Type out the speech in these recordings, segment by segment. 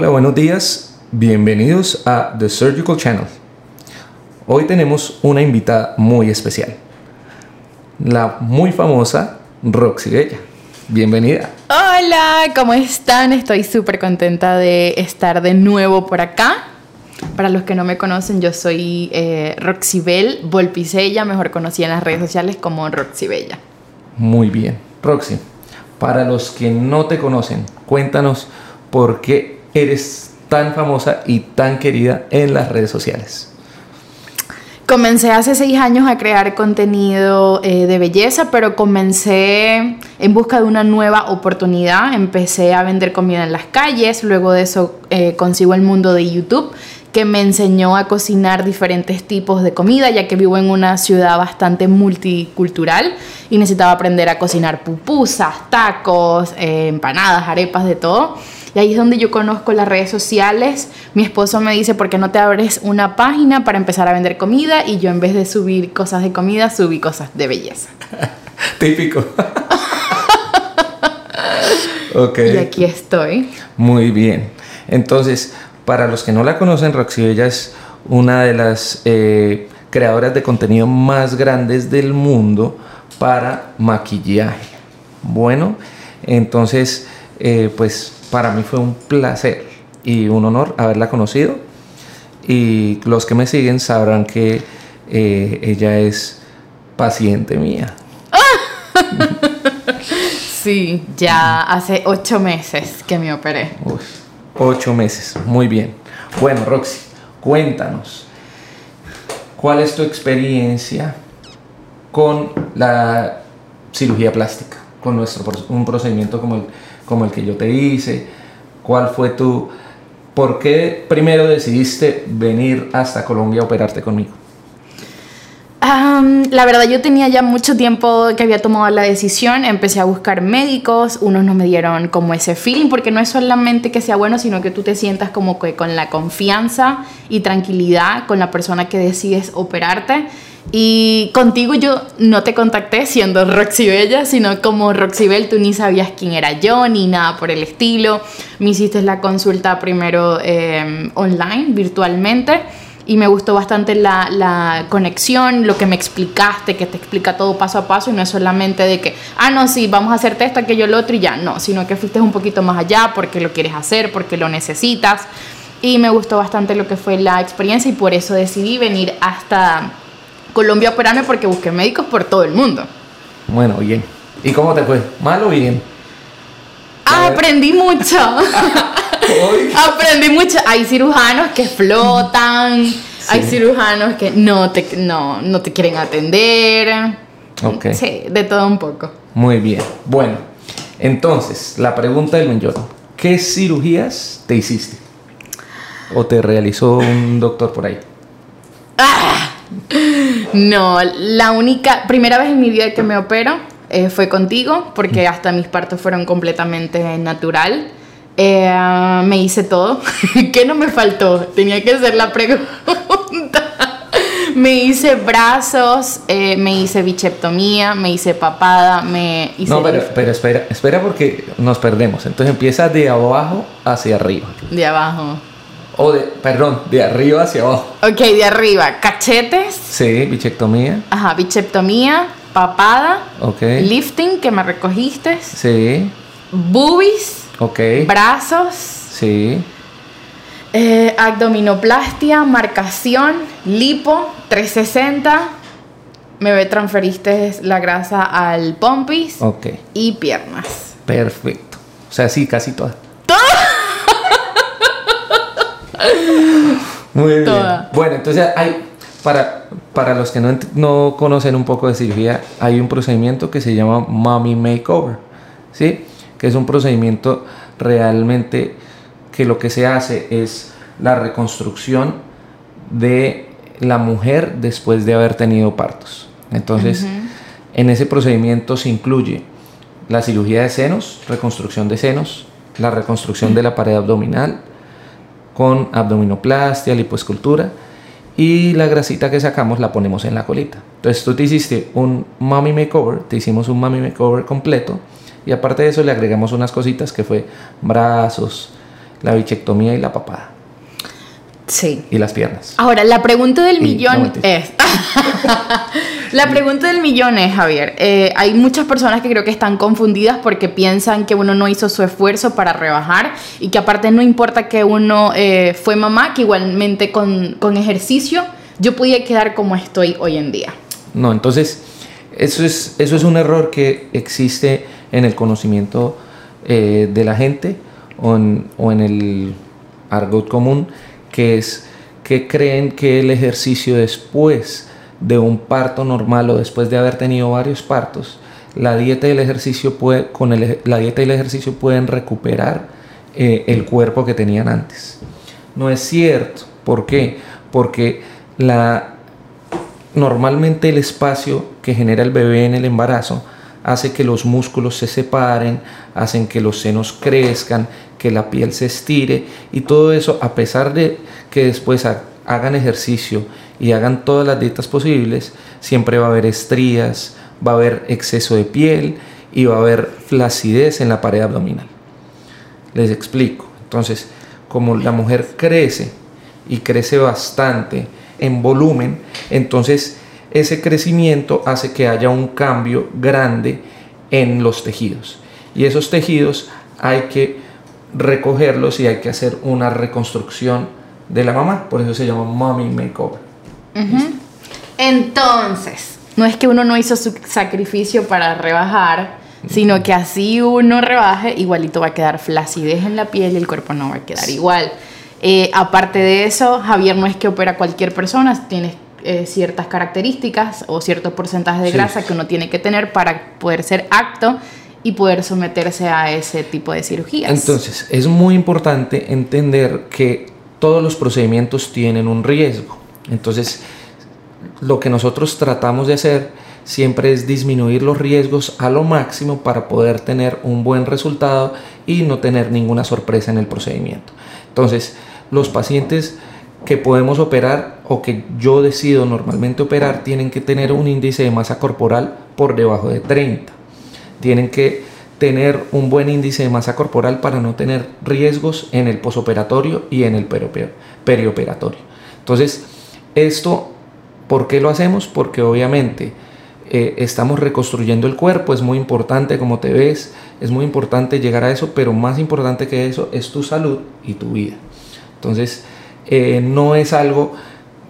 Hola, buenos días. Bienvenidos a The Surgical Channel. Hoy tenemos una invitada muy especial. La muy famosa Roxy Bella. Bienvenida. Hola, ¿cómo están? Estoy súper contenta de estar de nuevo por acá. Para los que no me conocen, yo soy eh, Roxybel Volpicella, mejor conocida en las redes sociales como Roxy Bella. Muy bien. Roxy, para los que no te conocen, cuéntanos por qué eres tan famosa y tan querida en las redes sociales. Comencé hace seis años a crear contenido eh, de belleza, pero comencé en busca de una nueva oportunidad. Empecé a vender comida en las calles, luego de eso eh, consigo el mundo de YouTube que me enseñó a cocinar diferentes tipos de comida, ya que vivo en una ciudad bastante multicultural y necesitaba aprender a cocinar pupusas, tacos, eh, empanadas, arepas, de todo. Y ahí es donde yo conozco las redes sociales. Mi esposo me dice, ¿por qué no te abres una página para empezar a vender comida? Y yo en vez de subir cosas de comida, subí cosas de belleza. Típico. ok. Y aquí estoy. Muy bien. Entonces, para los que no la conocen, Roxy Bella es una de las eh, creadoras de contenido más grandes del mundo para maquillaje. Bueno, entonces, eh, pues para mí fue un placer y un honor haberla conocido. Y los que me siguen sabrán que eh, ella es paciente mía. Sí, ya hace ocho meses que me operé. Ocho meses, muy bien. Bueno, Roxy, cuéntanos, ¿cuál es tu experiencia con la cirugía plástica? Con nuestro, un procedimiento como el, como el que yo te hice. ¿Cuál fue tu... ¿Por qué primero decidiste venir hasta Colombia a operarte conmigo? la verdad yo tenía ya mucho tiempo que había tomado la decisión, empecé a buscar médicos, unos no me dieron como ese feeling, porque no es solamente que sea bueno, sino que tú te sientas como que con la confianza y tranquilidad con la persona que decides operarte. Y contigo yo no te contacté siendo Roxy Bella, sino como Roxy Bell, tú ni sabías quién era yo, ni nada por el estilo. Me hiciste la consulta primero eh, online, virtualmente y me gustó bastante la, la, conexión, lo que me explicaste, que te explica todo paso a paso y no es solamente de que, ah, no, sí, vamos a hacerte esto, aquello, lo otro y ya, no, sino que fuiste un poquito más allá porque lo quieres hacer, porque lo necesitas y me gustó bastante lo que fue la experiencia y por eso decidí venir hasta Colombia a operarme porque busqué médicos por todo el mundo. Bueno, bien. ¿Y cómo te fue? ¿Mal o bien? Ah, aprendí mucho. Aprendí mucho. Hay cirujanos que flotan, hay cirujanos que no te, no, no te quieren atender. Okay. Sí, de todo un poco. Muy bien. Bueno, entonces, la pregunta del millón. ¿Qué cirugías te hiciste? ¿O te realizó un doctor por ahí? Ah, no, la única, primera vez en mi vida que me opero eh, fue contigo, porque hasta mis partos fueron completamente natural. Eh, me hice todo. ¿Qué no me faltó? Tenía que hacer la pregunta. me hice brazos, eh, me hice bicheptomía, me hice papada, me hice... No, pero, pero, espera, espera porque nos perdemos. Entonces empieza de abajo hacia arriba. De abajo. O de, perdón, de arriba hacia abajo. Ok, de arriba. Cachetes. Sí, bichectomía. Ajá, bicheptomía, papada. Ok. Lifting, que me recogiste. Sí. Boobies. Ok. Brazos. Sí. Eh, abdominoplastia, marcación, lipo, 360. Me transferiste la grasa al pompis. Ok. Y piernas. Perfecto. O sea, sí, casi todas. Muy bien. Bueno, entonces hay, para, para los que no, no conocen un poco de cirugía, hay un procedimiento que se llama Mommy Makeover. ¿Sí? que es un procedimiento realmente que lo que se hace es la reconstrucción de la mujer después de haber tenido partos. Entonces, en ese procedimiento se incluye la cirugía de senos, reconstrucción de senos, la reconstrucción de la pared abdominal con abdominoplastia, lipoescultura y la grasita que sacamos la ponemos en la colita. Entonces tú te hiciste un mommy makeover, te hicimos un mommy makeover completo y aparte de eso le agregamos unas cositas que fue brazos, la bichectomía y la papada. Sí. Y las piernas. Ahora, la pregunta del Y- millón no, es... la pregunta del millón es, Javier, eh, hay muchas personas que creo que están confundidas porque piensan que uno no hizo su esfuerzo para rebajar y que aparte no importa que uno eh, fue mamá, que igualmente con, con ejercicio yo podía quedar como estoy hoy en día. No, entonces, eso es, eso es un error que existe en el conocimiento eh, de la gente o en, o en el argot común, que es que creen que el ejercicio después de un parto normal o después de haber tenido varios partos, la dieta y el ejercicio puede, con el la dieta y el ejercicio pueden recuperar eh, el cuerpo que tenían antes. No es cierto. ¿Por qué? Porque la, normalmente el espacio que genera el bebé en el embarazo hace que los músculos se separen, hacen que los senos crezcan, que la piel se estire y todo eso a pesar de que después ha- hagan ejercicio y hagan todas las dietas posibles, siempre va a haber estrías, va a haber exceso de piel y va a haber flacidez en la pared abdominal. Les explico. Entonces, como la mujer crece y crece bastante en volumen, entonces ese crecimiento hace que haya un cambio grande en los tejidos. Y esos tejidos hay que recogerlos y hay que hacer una reconstrucción de la mamá. Por eso se llama mommy makeover. Entonces, no es que uno no hizo su sacrificio para rebajar, sino que así uno rebaje, igualito va a quedar flacidez en la piel y el cuerpo no va a quedar igual. Eh, aparte de eso, Javier no es que opera cualquier persona, tiene eh, ciertas características o cierto porcentaje de Sí. grasa que uno tiene que tener para poder ser apto y poder someterse a ese tipo de cirugías. Entonces, es muy importante entender que todos los procedimientos tienen un riesgo. Entonces, lo que nosotros tratamos de hacer siempre es disminuir los riesgos a lo máximo para poder tener un buen resultado y no tener ninguna sorpresa en el procedimiento. Entonces, los pacientes que podemos operar o que yo decido normalmente operar tienen que tener un índice de masa corporal por debajo de 30 tienen que tener un buen índice de masa corporal para no tener riesgos en el posoperatorio y en el perioperatorio. Entonces, esto, ¿por qué lo hacemos? Porque obviamente eh, estamos reconstruyendo el cuerpo, es muy importante cómo te ves, es muy importante llegar a eso, pero más importante que eso es tu salud y tu vida. Entonces, eh, no es algo,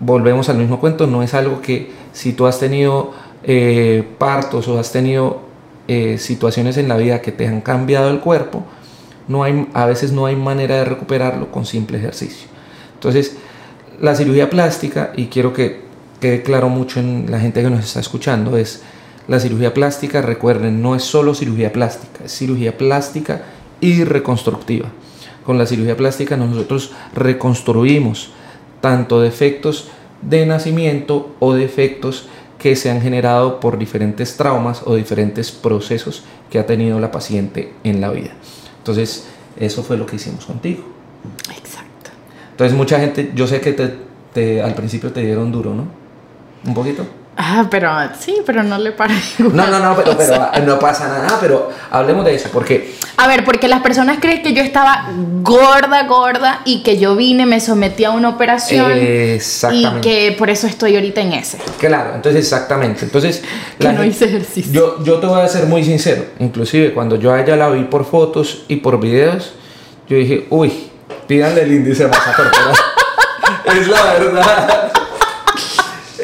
volvemos al mismo cuento, no es algo que si tú has tenido eh, partos o has tenido eh, situaciones en la vida que te han cambiado el cuerpo, no hay, a veces no hay manera de recuperarlo con simple ejercicio. Entonces, la cirugía plástica, y quiero que quede claro mucho en la gente que nos está escuchando, es la cirugía plástica, recuerden, no es solo cirugía plástica, es cirugía plástica y reconstructiva. Con la cirugía plástica nosotros reconstruimos tanto defectos de nacimiento o defectos que se han generado por diferentes traumas o diferentes procesos que ha tenido la paciente en la vida. Entonces, eso fue lo que hicimos contigo. Exacto. Entonces, mucha gente, yo sé que te, te- al principio te dieron duro, ¿no? Un poquito. Ah, pero sí, pero no le para. No, no, no, pero, pero no pasa nada, pero hablemos de eso, porque A ver, porque las personas creen que yo estaba gorda, gorda y que yo vine, me sometí a una operación y exactamente. que por eso estoy ahorita en ese. Claro, entonces exactamente. Entonces, Que la no hice ejercicio. Yo, yo te voy a ser muy sincero. Inclusive cuando yo a ella la vi por fotos y por videos, yo dije, uy, pídanle el índice de masa corporal. es la verdad.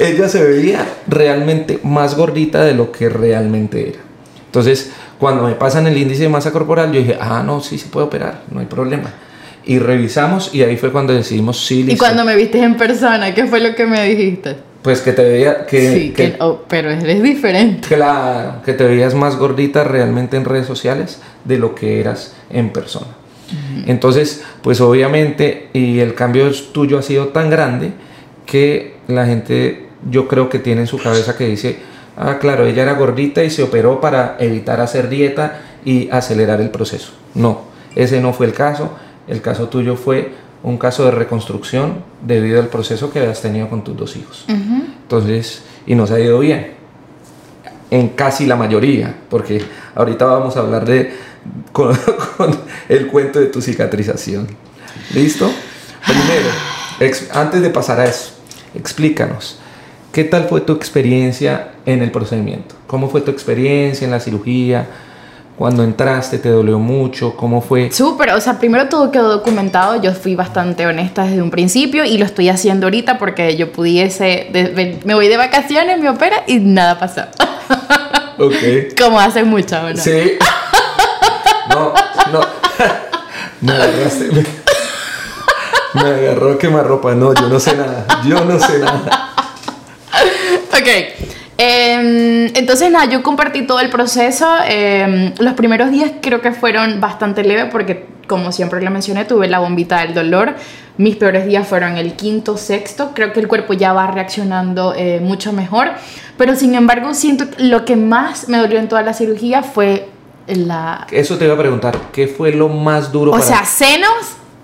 Ella se veía realmente más gordita de lo que realmente era. Entonces, cuando me pasan el índice de masa corporal, yo dije, ah, no, sí se puede operar, no hay problema. Y revisamos y ahí fue cuando decidimos, sí, Y listo. cuando me viste en persona, ¿qué fue lo que me dijiste? Pues que te veía, que, sí, que- que, oh, pero eres diferente. Claro, que te veías más gordita realmente en redes sociales de lo que eras en persona. Entonces, pues obviamente, y el cambio tuyo ha sido tan grande que la gente, yo creo que tiene en su cabeza que dice, ah, claro, ella era gordita y se operó para evitar hacer dieta y acelerar el proceso. No, ese no fue el caso. El caso tuyo fue un caso de reconstrucción debido al proceso que habías tenido con tus dos hijos. Entonces, y nos ha ido bien en casi la mayoría, porque ahorita vamos a hablar de con, con el cuento de tu cicatrización. ¿Listo? Primero, ex- antes de pasar a eso, explícanos, ¿qué tal fue tu experiencia en el procedimiento? ¿Cómo fue tu experiencia en la cirugía? Cuando entraste, ¿te dolió mucho? ¿Cómo fue? Súper, o sea, primero todo quedó documentado, yo fui bastante honesta desde un principio y lo estoy haciendo ahorita porque yo pudiese, me voy de vacaciones, me opera y nada pasó. Ok. Como hace mucho, ¿no? Sí. No, no. Me agarraste. Me, me agarró quemarropa. No, yo no sé nada. Yo no sé nada. Ok. em, entonces, nada, yo compartí todo el proceso. em, los primeros días creo que fueron bastante leves porque, como siempre le mencioné, tuve la bombita del dolor. Mis peores días fueron el quinto, sexto. Creo que el cuerpo ya va reaccionando eh, mucho mejor. Pero, sin embargo, siento que lo que más me dolió en toda la cirugía fue la... Eso te iba a preguntar. ¿Qué fue lo más duro O para sea, senos.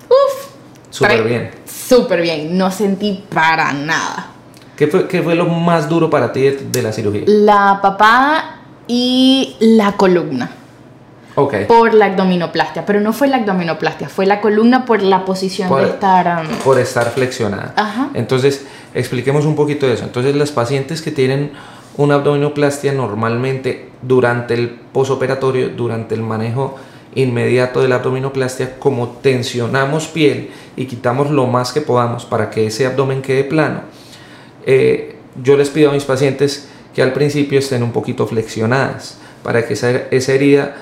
Uf. Súper bien. Súper bien. No sentí para nada. ¿Qué fue, qué fue lo más duro para ti de, de la cirugía? La papada y la columna. Ok. por la abdominoplastia, pero no fue la abdominoplastia, fue la columna por la posición Por- de estar... um, Por estar flexionada. Ajá. Entonces, expliquemos un poquito de eso. Entonces, las pacientes que tienen una abdominoplastia normalmente durante el posoperatorio, durante el manejo inmediato de la abdominoplastia, como tensionamos piel y quitamos lo más que podamos para que ese abdomen quede plano, eh, yo les pido a mis pacientes que al principio estén un poquito flexionadas para que esa, esa herida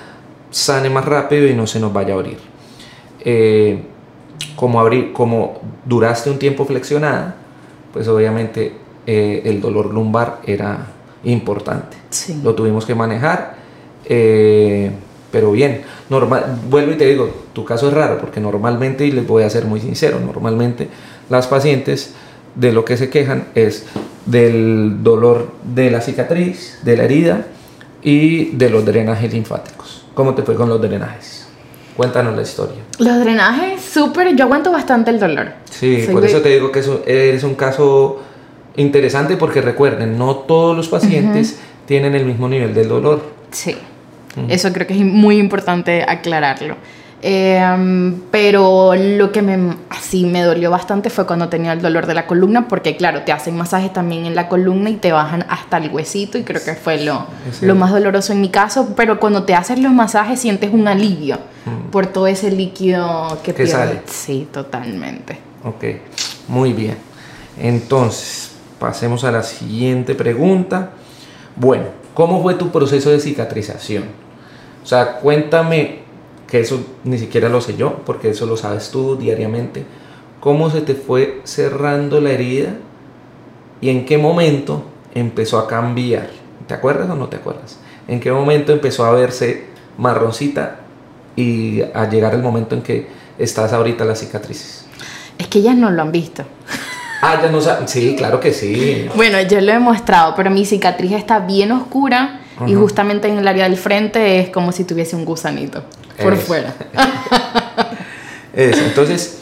sane más rápido y no se nos vaya a abrir. Eh, como, abrir, como duraste un tiempo flexionada, pues obviamente eh, el dolor lumbar era importante. Sí. Lo tuvimos que manejar, eh, pero bien. Normal, vuelvo y te digo, tu caso es raro porque normalmente, y les voy a ser muy sincero, normalmente las pacientes de lo que se quejan es del dolor de la cicatriz, de la herida y de los drenajes linfáticos. ¿Cómo te fue con los drenajes? Cuéntanos la historia. Los drenajes, súper, yo aguanto bastante el dolor. Sí, Soy por eso te digo que eres un caso interesante porque recuerden, no todos los pacientes tienen el mismo nivel del dolor. Sí, eso creo que es muy importante aclararlo. Eh, pero lo que me, así me dolió bastante fue cuando tenía el dolor de la columna, porque claro, te hacen masajes también en la columna y te bajan hasta el huesito y creo que fue lo, lo más doloroso en mi caso, pero cuando te hacen los masajes sientes un alivio por todo ese líquido que, Que sale. Sí, totalmente. Ok, muy bien. Entonces, pasemos a la siguiente pregunta. Bueno, ¿cómo fue tu proceso de cicatrización? O sea, cuéntame, que eso ni siquiera lo sé yo, porque eso lo sabes tú diariamente. ¿Cómo se te fue cerrando la herida y en qué momento empezó a cambiar? ¿Te acuerdas o no te acuerdas? ¿En qué momento empezó a verse marroncita y a llegar el momento en que estás ahorita las cicatrices? Es que ellas no lo han visto. Ah, ya no sabes. Sí, claro que sí. Bueno, yo lo he mostrado, pero mi cicatriz está bien oscura y justamente en el área del frente es como si tuviese un gusanito por Eso. fuera. Eso. Entonces,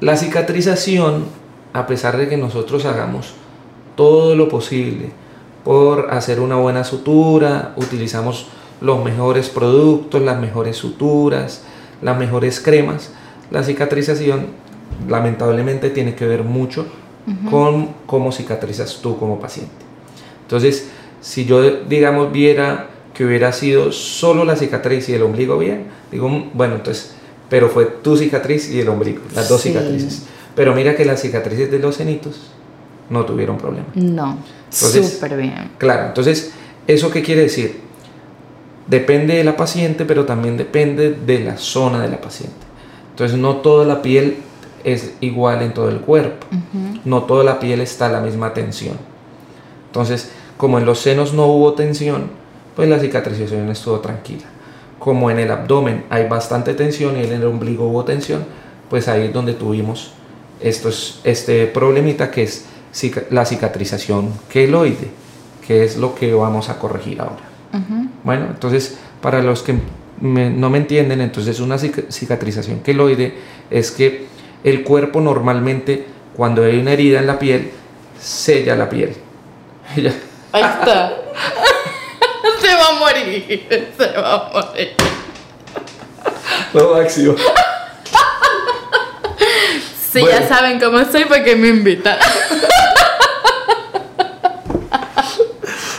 la cicatrización, a pesar de que nosotros hagamos todo lo posible por hacer una buena sutura, utilizamos los mejores productos, las mejores suturas, las mejores cremas, la cicatrización lamentablemente tiene que ver mucho con cómo cicatrizas tú como paciente. Entonces, si yo, digamos, viera que hubiera sido solo la cicatriz y el ombligo bien, digo, "Mm, bueno, entonces, pero fue tu cicatriz y el ombligo, las dos Sí. cicatrices. Pero mira que las cicatrices de los cenitos no tuvieron problema. No, súper bien. Claro, entonces, ¿eso qué quiere decir? Depende de la paciente, pero también depende de la zona de la paciente. Entonces, no toda la piel es igual en todo el cuerpo. No toda la piel está a la misma tensión. Entonces, como en los senos no hubo tensión, pues la cicatrización estuvo tranquila. Como en el abdomen hay bastante tensión y en el ombligo hubo tensión, pues ahí es donde tuvimos estos, este problemita que es la cicatrización queloide, que es lo que vamos a corregir ahora. Bueno, entonces, para los que me- no me entienden, entonces una cic- cicatrización queloide es que el cuerpo normalmente, cuando hay una herida en la piel, sella la piel. Ahí está. Va a morir, se va a morir. Lo máximo. Si Bueno. ya saben cómo soy, ¿para qué me invitan?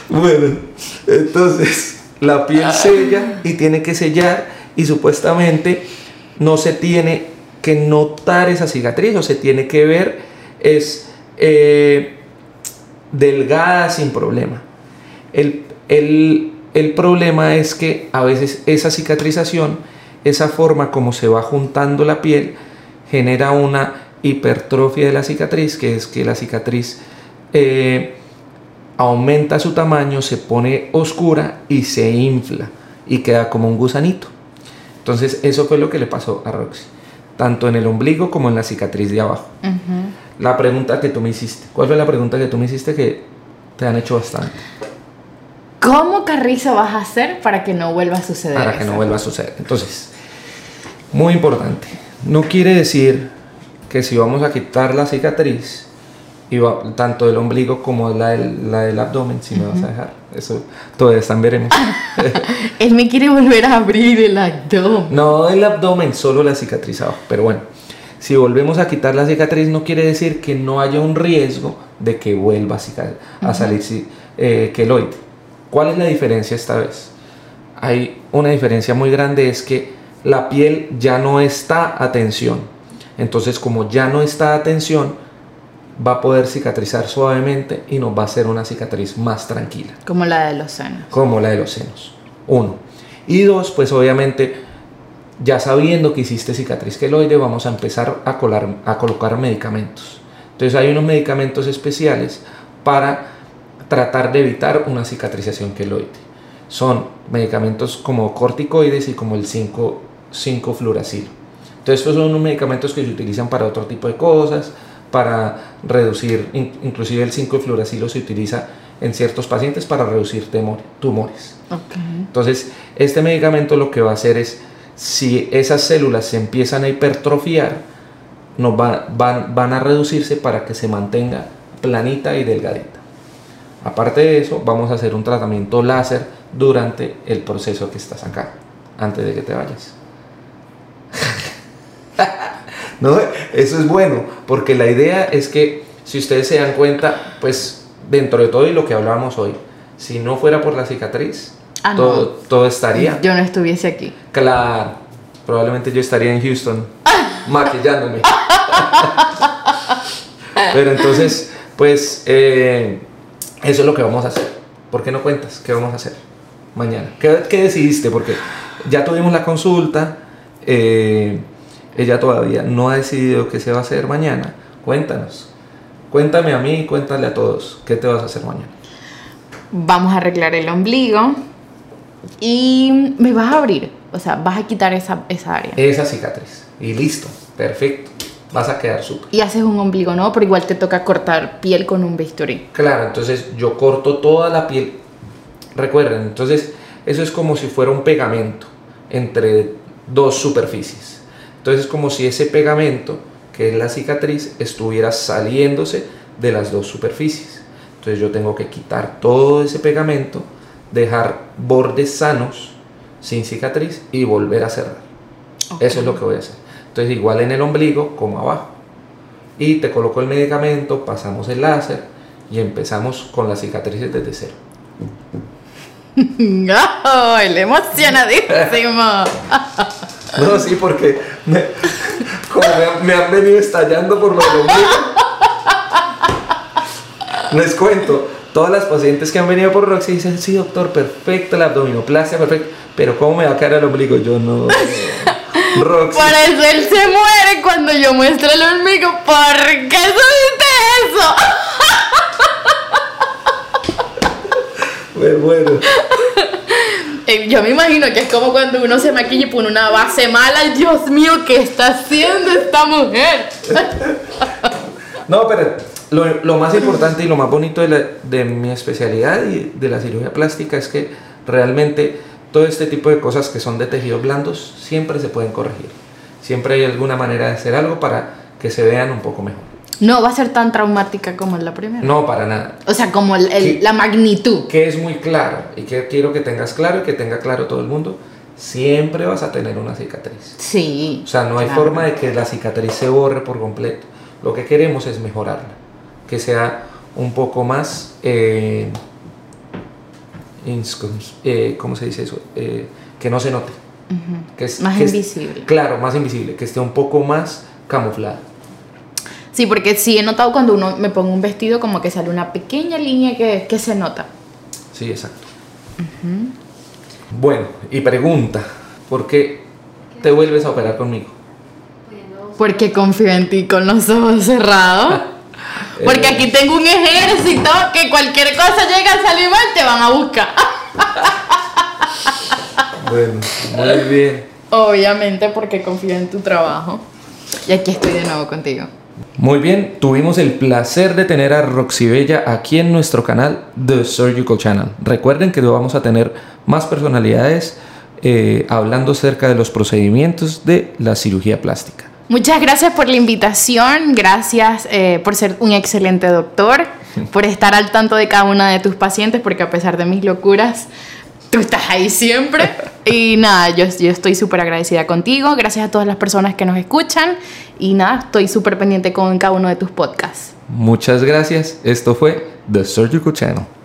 Bueno, entonces la piel sella y tiene que sellar y supuestamente no se tiene que notar esa cicatriz o se tiene que ver es eh, delgada sin problema. El, el- el problema es que a veces esa cicatrización, esa forma como se va juntando la piel, genera una hipertrofia de la cicatriz, que es que la cicatriz eh, aumenta su tamaño, se pone oscura y se infla y queda como un gusanito. Entonces eso fue lo que le pasó a Roxy, tanto en el ombligo como en la cicatriz de abajo. La pregunta que tú me hiciste, ¿cuál fue la pregunta que tú me hiciste que te han hecho bastante? ¿Cómo carrizo vas a hacer para que no vuelva a suceder Para que eso? no vuelva a suceder. Entonces, muy importante, no quiere decir que si vamos a quitar la cicatriz, y va- tanto del ombligo como la del, la del abdomen, si me vas a dejar, eso todavía están veremos. Él me quiere volver a abrir el abdomen. No el abdomen, solo la cicatriz abajo. Pero bueno, si volvemos a quitar la cicatriz, no quiere decir que no haya un riesgo de que vuelva a, salir eh, queloide. ¿Cuál es la diferencia esta vez? Hay una diferencia muy grande, es que la piel ya no está a tensión. Entonces, como ya no está a tensión, va a poder cicatrizar suavemente y nos va a hacer una cicatriz más tranquila Como la de los senos. como la de los senos. Uno. Y dos, pues obviamente, ya sabiendo que hiciste cicatriz queloide, vamos a empezar a, colar, a colocar medicamentos. Entonces hay unos medicamentos especiales para tratar de evitar una cicatrización queloide. Son medicamentos como corticoides y como el 5-fluoracilo. Entonces estos son unos medicamentos que se utilizan para otro tipo de cosas, para reducir, in- inclusive el 5-fluoracilo se utiliza en ciertos pacientes para reducir temor- tumores. Entonces, este medicamento lo que va a hacer es, si esas células se empiezan a hipertrofiar, nos va- van, van a reducirse para que se mantenga planita y delgadita. Aparte de eso, vamos a hacer un tratamiento láser durante el proceso que estás acá, antes de que te vayas. no, eso es bueno, porque la idea es que si ustedes se dan cuenta, pues dentro de todo y lo que hablábamos hoy, si no fuera por la cicatriz, Ah, no. todo, todo estaría. Yo no estuviese aquí. Claro, probablemente yo estaría en Houston maquillándome. Pero entonces, pues, eh, eso es lo que vamos a hacer. ¿Por qué no cuentas? ¿Qué vamos a hacer mañana? ¿Qué, qué decidiste? Porque ya tuvimos la consulta, eh, ella todavía no ha decidido qué se va a hacer mañana. Cuéntanos. Cuéntame a mí y cuéntale a todos qué te vas a hacer mañana. Vamos a arreglar el ombligo y me vas a abrir. O sea, vas a quitar esa, esa área. Esa cicatriz. Y listo, perfecto. Vas a quedar súper. Y haces un ombligo, ¿no? Pero igual te toca cortar piel con un bisturí. Claro, entonces yo corto toda la piel. Recuerden, entonces eso es como si fuera un pegamento entre dos superficies. Entonces es como si ese pegamento, que es la cicatriz, estuviera saliéndose de las dos superficies. Entonces yo tengo que quitar todo ese pegamento, dejar bordes sanos, sin cicatriz y volver a cerrar. Eso es lo que voy a hacer. Entonces igual en el ombligo como abajo. Y te coloco el medicamento, pasamos el láser y empezamos con las cicatrices desde cero. ¡Ay, le emocionadísimo! No, sí, porque me, como me, han- me han venido estallando por lo del ombligo. Les cuento, todas las pacientes que han venido por Roxy dicen, sí, doctor, perfecto, la abdominoplastia, perfecto, pero ¿cómo me va a caer el ombligo? Yo no. Roxy. Por eso él se muere cuando yo muestro el ombligo. ¿Por qué subiste eso? Bueno, bueno. Eh, Yo me imagino que es como cuando uno se maquilla y pone una base mala. Dios mío, ¿qué está haciendo esta mujer? No, pero lo, lo más importante y lo más bonito de, la- de mi especialidad y de la cirugía plástica es que realmente todo este tipo de cosas que son de tejidos blandos siempre se pueden corregir. Siempre hay alguna manera de hacer algo para que se vean un poco mejor. No va a ser tan traumática como la primera. No, para nada. O sea, como el- el- ¿Qué? la magnitud. Que es muy claro y que quiero que tengas claro y que tenga claro todo el mundo, siempre vas a tener una cicatriz. Sí. O sea, no hay claro. forma de que la cicatriz se borre por completo. Lo que queremos es mejorarla, que sea un poco más... eh, eh, ¿Cómo se dice eso? Eh, que no se note. que es, Más que es- invisible. claro, más invisible, que esté un poco más camuflada. Sí, porque sí he notado cuando uno me pongo un vestido como que sale una pequeña línea que, que se nota. Sí, exacto. Bueno, y pregunta, ¿por qué te vuelves a operar conmigo? Porque confío en ti con los ojos cerrados. Porque Eh, aquí tengo un ejército que cualquier cosa llega a salir mal te van a buscar. Bueno, muy bien. Obviamente porque confío en tu trabajo. Y aquí estoy de nuevo contigo. Muy bien, tuvimos el placer de tener a Roxy Bella aquí en nuestro canal The Surgical Channel. Recuerden que vamos a tener más personalidades eh, hablando acerca de los procedimientos de la cirugía plástica. Muchas gracias por la invitación, gracias eh, por ser un excelente doctor, por estar al tanto de cada una de tus pacientes, porque a pesar de mis locuras, tú estás ahí siempre. Y nada, yo, yo estoy súper agradecida contigo, gracias a todas las personas que nos escuchan y nada, estoy súper pendiente con cada uno de tus podcasts. Muchas gracias. Esto fue The Surgical Channel.